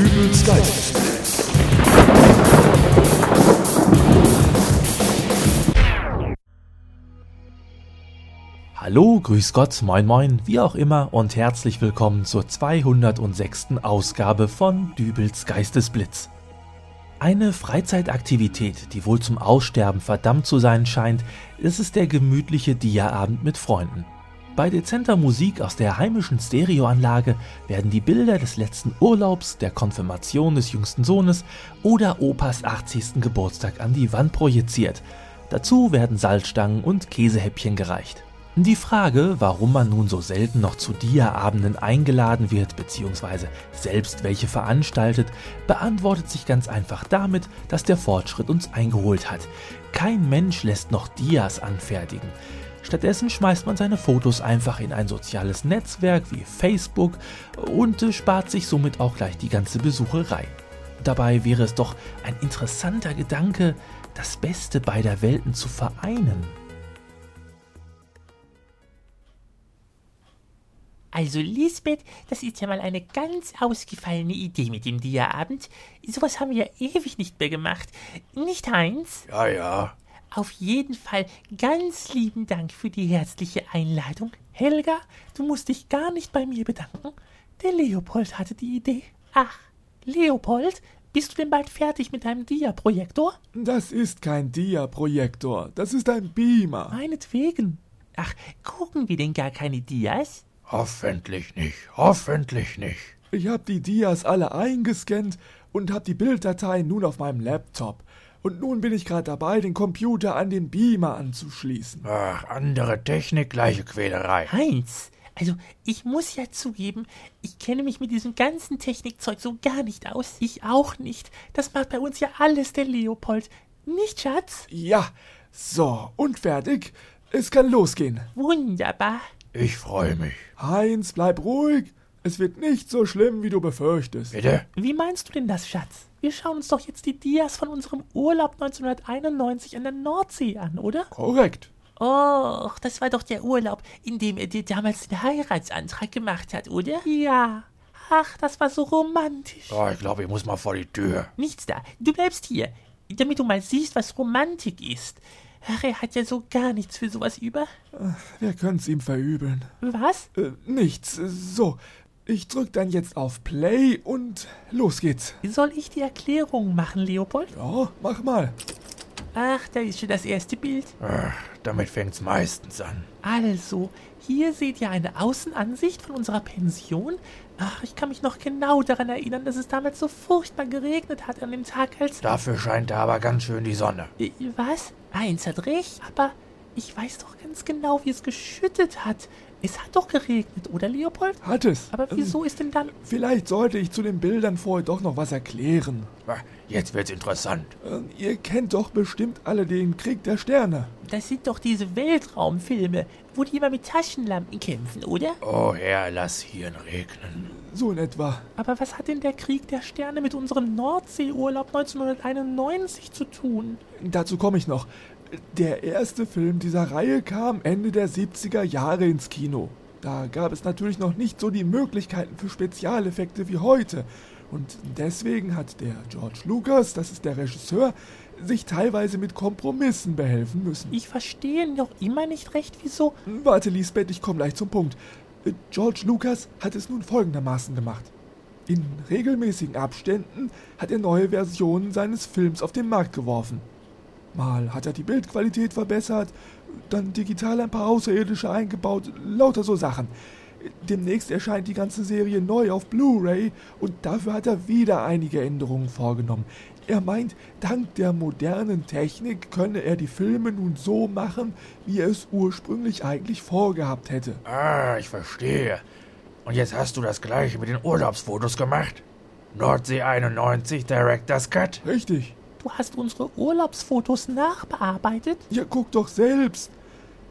Dübels Geistesblitz. Hallo, grüß Gott, moin moin, wie auch immer und herzlich willkommen zur 206. Ausgabe von Dübels Geistesblitz. Eine Freizeitaktivität, die wohl zum Aussterben verdammt zu sein scheint, ist es der gemütliche Dia-Abend mit Freunden. Bei dezenter Musik aus der heimischen Stereoanlage werden die Bilder des letzten Urlaubs, der Konfirmation des jüngsten Sohnes oder Opas 80. Geburtstag an die Wand projiziert. Dazu werden Salzstangen und Käsehäppchen gereicht. Die Frage, warum man nun so selten noch zu Dia-Abenden eingeladen wird bzw. selbst welche veranstaltet, beantwortet sich ganz einfach damit, dass der Fortschritt uns eingeholt hat. Kein Mensch lässt noch Dias anfertigen. Stattdessen schmeißt man seine Fotos einfach in ein soziales Netzwerk wie Facebook und spart sich somit auch gleich die ganze Besucherei. Dabei wäre es doch ein interessanter Gedanke, das Beste beider Welten zu vereinen. Also Lisbeth, das ist ja mal eine ganz ausgefallene Idee mit dem Dia-Abend. Sowas haben wir ja ewig nicht mehr gemacht. Nicht, Heinz? Ja, ja. Auf jeden Fall ganz lieben Dank für die herzliche Einladung. Helga, du musst dich gar nicht bei mir bedanken. Der Leopold hatte die Idee. Ach, Leopold, bist du denn bald fertig mit deinem Dia-Projektor? Das ist kein Dia-Projektor, das ist ein Beamer. Meinetwegen. Ach, gucken wir denn gar keine Dias? Hoffentlich nicht, hoffentlich nicht. Ich habe die Dias alle eingescannt und habe die Bilddateien nun auf meinem Laptop. Und nun bin ich gerade dabei, den Computer an den Beamer anzuschließen. Ach, andere Technik, gleiche Quälerei. Heinz, also ich muss ja zugeben, ich kenne mich mit diesem ganzen Technikzeug so gar nicht aus. Ich auch nicht. Das macht bei uns ja alles der Leopold. Nicht, Schatz? Ja, so, und fertig. Es kann losgehen. Wunderbar. Ich freue mich. Heinz, bleib ruhig. Es wird nicht so schlimm, wie du befürchtest. Bitte? Wie meinst du denn das, Schatz? Wir schauen uns doch jetzt die Dias von unserem Urlaub 1991 an der Nordsee an, oder? Korrekt. Och, das war doch der Urlaub, in dem er dir damals den Heiratsantrag gemacht hat, oder? Ja. Ach, das war so romantisch. Oh, ich glaube, ich muss mal vor die Tür. Nichts da. Du bleibst hier, damit du mal siehst, was Romantik ist. Ach, er hat ja so gar nichts für sowas über. Wir können's ihm verübeln. Was? Äh, nichts. So, ich drück dann jetzt auf Play und los geht's. Soll ich die Erklärung machen, Leopold? Ja, mach mal. Ach, da ist schon das erste Bild. Ach, damit fängt's meistens an. Also, hier seht ihr eine Außenansicht von unserer Pension. Ach, ich kann mich noch genau daran erinnern, dass es damals so furchtbar geregnet hat an dem Tag, als... Dafür scheint da aber ganz schön die Sonne. Äh, Was? Eins hat recht, aber ich weiß doch ganz genau, wie es geschüttet hat. Es hat doch geregnet, oder Leopold? Hat es. Aber wieso ist denn dann... Vielleicht sollte ich zu den Bildern vorher doch noch was erklären. Ah, Jetzt wird's interessant. Ähm, ihr kennt doch bestimmt alle den Krieg der Sterne. Das sind doch diese Weltraumfilme, wo die immer mit Taschenlampen kämpfen, oder? Oh Herr, lass Hirn regnen. So in etwa. Aber was hat denn der Krieg der Sterne mit unserem Nordseeurlaub 1991 zu tun? Dazu komme ich noch. Der erste Film dieser Reihe kam Ende der 70er Jahre ins Kino. Da gab es natürlich noch nicht so die Möglichkeiten für Spezialeffekte wie heute. Und deswegen hat der George Lucas, das ist der Regisseur, sich teilweise mit Kompromissen behelfen müssen. Ich verstehe noch immer nicht recht, wieso. Warte, Lisbeth, ich komme gleich zum Punkt. George Lucas hat es nun folgendermaßen gemacht. In regelmäßigen Abständen hat er neue Versionen seines Films auf den Markt geworfen. Mal hat er die Bildqualität verbessert, dann digital ein paar Außerirdische eingebaut, lauter so Sachen. Demnächst erscheint die ganze Serie neu auf Blu-ray und dafür hat er wieder einige Änderungen vorgenommen. Er meint, dank der modernen Technik könne er die Filme nun so machen, wie er es ursprünglich eigentlich vorgehabt hätte. Ah, ich verstehe. Und jetzt hast du das gleiche mit den Urlaubsfotos gemacht? Nordsee 91 Director's Cut? Richtig. Du hast unsere Urlaubsfotos nachbearbeitet? Ja, guck doch selbst.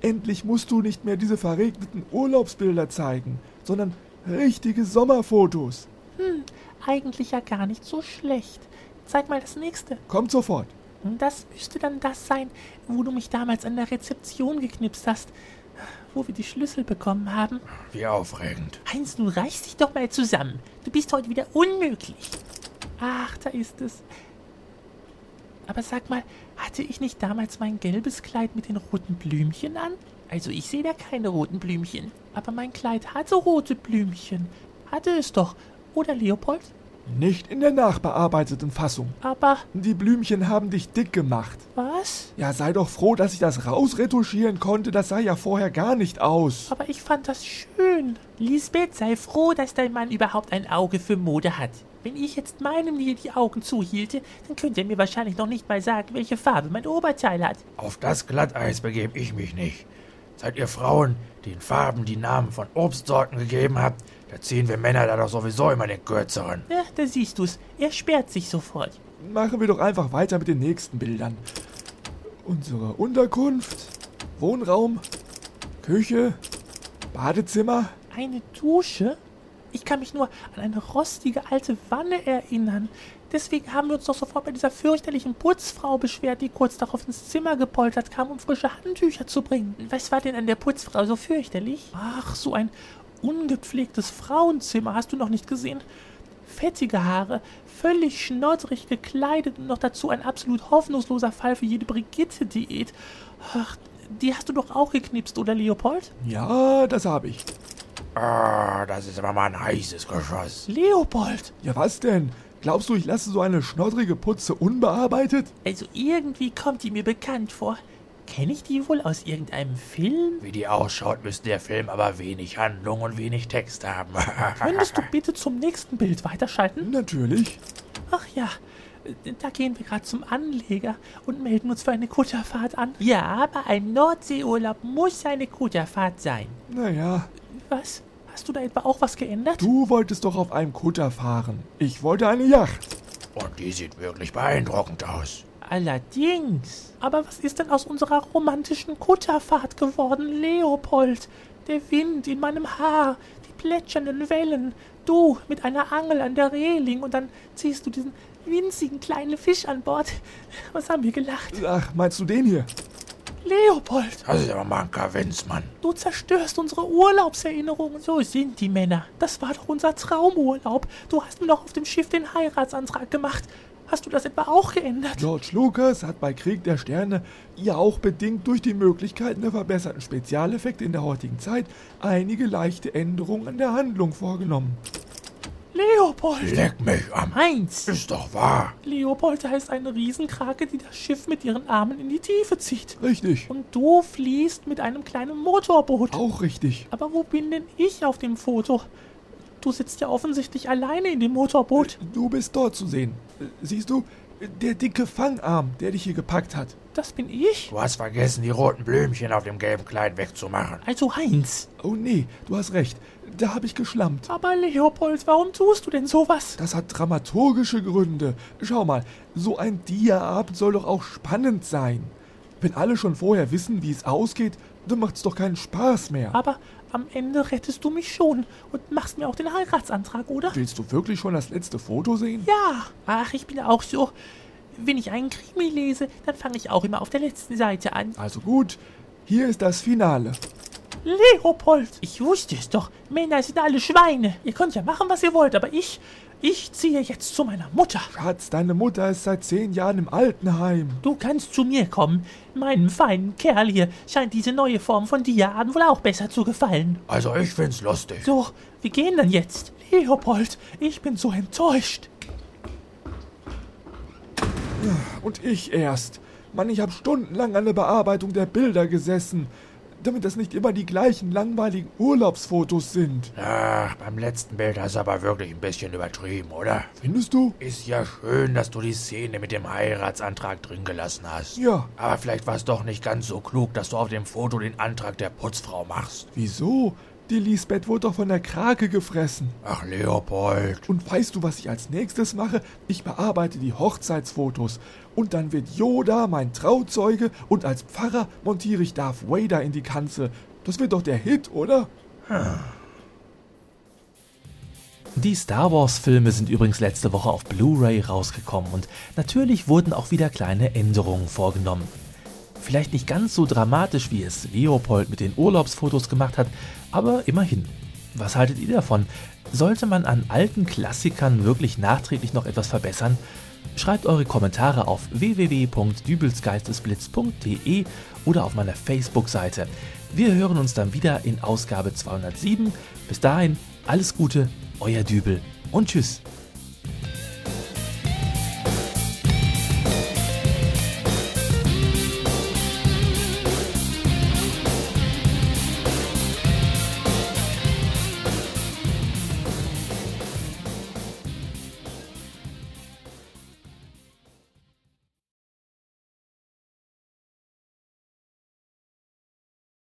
Endlich musst du nicht mehr diese verregneten Urlaubsbilder zeigen, sondern richtige Sommerfotos. Hm, eigentlich ja gar nicht so schlecht. Zeig mal das nächste. Kommt sofort. Das müsste dann das sein, wo du mich damals an der Rezeption geknipst hast, wo wir die Schlüssel bekommen haben. Wie aufregend. Heinz, nun reiß dich doch mal zusammen. Du bist heute wieder unmöglich. Ach, da ist es. Aber sag mal, hatte ich nicht damals mein gelbes Kleid mit den roten Blümchen an? Also ich sehe da keine roten Blümchen. Aber mein Kleid hatte rote Blümchen. Hatte es doch. Oder Leopold? Nicht in der nachbearbeiteten Fassung. Aber Die Blümchen haben dich dick gemacht. was? Ja, sei doch froh, dass ich das rausretuschieren konnte. Das sah ja vorher gar nicht aus. Aber ich fand das schön. Lisbeth, sei froh, dass dein Mann überhaupt ein Auge für Mode hat. Wenn ich jetzt meinem Nil die Augen zuhielte, dann könnte er mir wahrscheinlich noch nicht mal sagen, welche Farbe mein Oberteil hat. Auf das Glatteis begebe ich mich nicht. Seid ihr Frauen, die in Farben die Namen von Obstsorten gegeben habt, da ziehen wir Männer da doch sowieso immer den kürzeren. Ja, da siehst du's. Er sperrt sich sofort. Machen wir doch einfach weiter mit den nächsten Bildern. Unsere Unterkunft, Wohnraum, Küche, Badezimmer. Eine Dusche? Ich kann mich nur an eine rostige alte Wanne erinnern. Deswegen haben wir uns doch sofort bei dieser fürchterlichen Putzfrau beschwert, die kurz darauf ins Zimmer gepoltert kam, um frische Handtücher zu bringen. Was war denn an der Putzfrau so fürchterlich? Ach, so ein ungepflegtes Frauenzimmer hast du noch nicht gesehen. Fettige Haare, völlig schnoddrig gekleidet und noch dazu ein absolut hoffnungsloser Fall für jede Brigitte-Diät. Ach, die hast du doch auch geknipst, oder Leopold? Ja, das habe ich. Ah, das ist aber mal ein heißes Geschoss. Leopold! Ja, was denn? Glaubst du, ich lasse so eine schnoddrige Putze unbearbeitet? Also irgendwie kommt die mir bekannt vor. Kenne ich die wohl aus irgendeinem Film? Wie die ausschaut, müsste der Film aber wenig Handlung und wenig Text haben. Könntest du bitte zum nächsten Bild weiterschalten? Natürlich. Ach ja, da gehen wir gerade zum Anleger und melden uns für eine Kutterfahrt an. Ja, aber ein Nordseeurlaub muss eine Kutterfahrt sein. Naja, Was? Hast du da etwa auch was geändert? du wolltest doch auf einem Kutter fahren. Ich wollte eine Yacht. Und die sieht wirklich beeindruckend aus. Allerdings. Aber was ist denn aus unserer romantischen Kutterfahrt geworden, Leopold? Der Wind in meinem Haar, die plätschernden Wellen, du mit einer Angel an der Reling und dann ziehst du diesen winzigen kleinen Fisch an Bord. Was haben wir gelacht? Ach, meinst du den hier? Leopold, Das ist aber mal ein Kavinz, Mann. du zerstörst unsere Urlaubserinnerungen. So sind die Männer. Das war doch unser Traumurlaub. Du hast mir doch auf dem Schiff den Heiratsantrag gemacht. Hast du das etwa auch geändert? George Lucas hat bei Krieg der Sterne ja auch bedingt durch die Möglichkeiten der verbesserten Spezialeffekte in der heutigen Zeit einige leichte Änderungen an der Handlung vorgenommen. Leopold! Leck mich am. Heinz! Ist doch wahr. Leopold heißt eine Riesenkrake, die das Schiff mit ihren Armen in die Tiefe zieht. Richtig. Und du fliehst mit einem kleinen Motorboot. Auch richtig. Aber wo bin denn ich auf dem Foto? Du sitzt ja offensichtlich alleine in dem Motorboot. Du bist dort zu sehen. Siehst du, der dicke Fangarm, der dich hier gepackt hat. Das bin ich. Du hast vergessen, die roten Blümchen auf dem gelben Kleid wegzumachen. Also Heinz. Oh nee, du hast recht. Da habe ich geschlampt. Aber Leopold, warum tust du denn sowas? Das hat dramaturgische Gründe. Schau mal, so ein Dia-Abend soll doch auch spannend sein. Wenn alle schon vorher wissen, wie es ausgeht, dann macht's doch keinen Spaß mehr. Aber am Ende rettest du mich schon und machst mir auch den Heiratsantrag, oder? Willst du wirklich schon das letzte Foto sehen? Ja. Ach, ich bin auch so. Wenn ich einen Krimi lese, dann fange ich auch immer auf der letzten Seite an. Also gut, hier ist das Finale. Leopold! Ich wusste es doch. Männer sind alle Schweine. Ihr könnt ja machen, was ihr wollt, aber ich, ich ziehe jetzt zu meiner Mutter. Schatz, deine Mutter ist seit zehn Jahren im Altenheim. Du kannst zu mir kommen. Meinem feinen Kerl hier scheint diese neue Form von Diaden wohl auch besser zu gefallen. Also ich find's lustig. So, wir gehen dann jetzt. Leopold, ich bin so enttäuscht. Und ich erst. Mann, ich habe stundenlang an der Bearbeitung der Bilder gesessen, damit das nicht immer die gleichen langweiligen Urlaubsfotos sind. Ach, beim letzten Bild hast du aber wirklich ein bisschen übertrieben, oder? Findest du? Ist ja schön, dass du die Szene mit dem Heiratsantrag drin gelassen hast. Ja. Aber vielleicht war es doch nicht ganz so klug, dass du auf dem Foto den Antrag der Putzfrau machst. Wieso? Die Lisbeth wurde doch von der Krake gefressen. Ach, Leopold. Und weißt du, was ich als nächstes mache? Ich bearbeite die Hochzeitsfotos. Und dann wird Yoda mein Trauzeuge und als Pfarrer montiere ich Darth Vader in die Kanzel. Das wird doch der Hit, oder? Die Star Wars-Filme sind übrigens letzte Woche auf Blu-ray rausgekommen und natürlich wurden auch wieder kleine Änderungen vorgenommen. Vielleicht nicht ganz so dramatisch, wie es Leopold mit den Urlaubsfotos gemacht hat, aber immerhin. Was haltet ihr davon? Sollte man an alten Klassikern wirklich nachträglich noch etwas verbessern? Schreibt eure Kommentare auf www.dübelsgeistesblitz.de oder auf meiner Facebook-Seite. Wir hören uns dann wieder in Ausgabe 207. Bis dahin, alles Gute, euer Dübel und tschüss.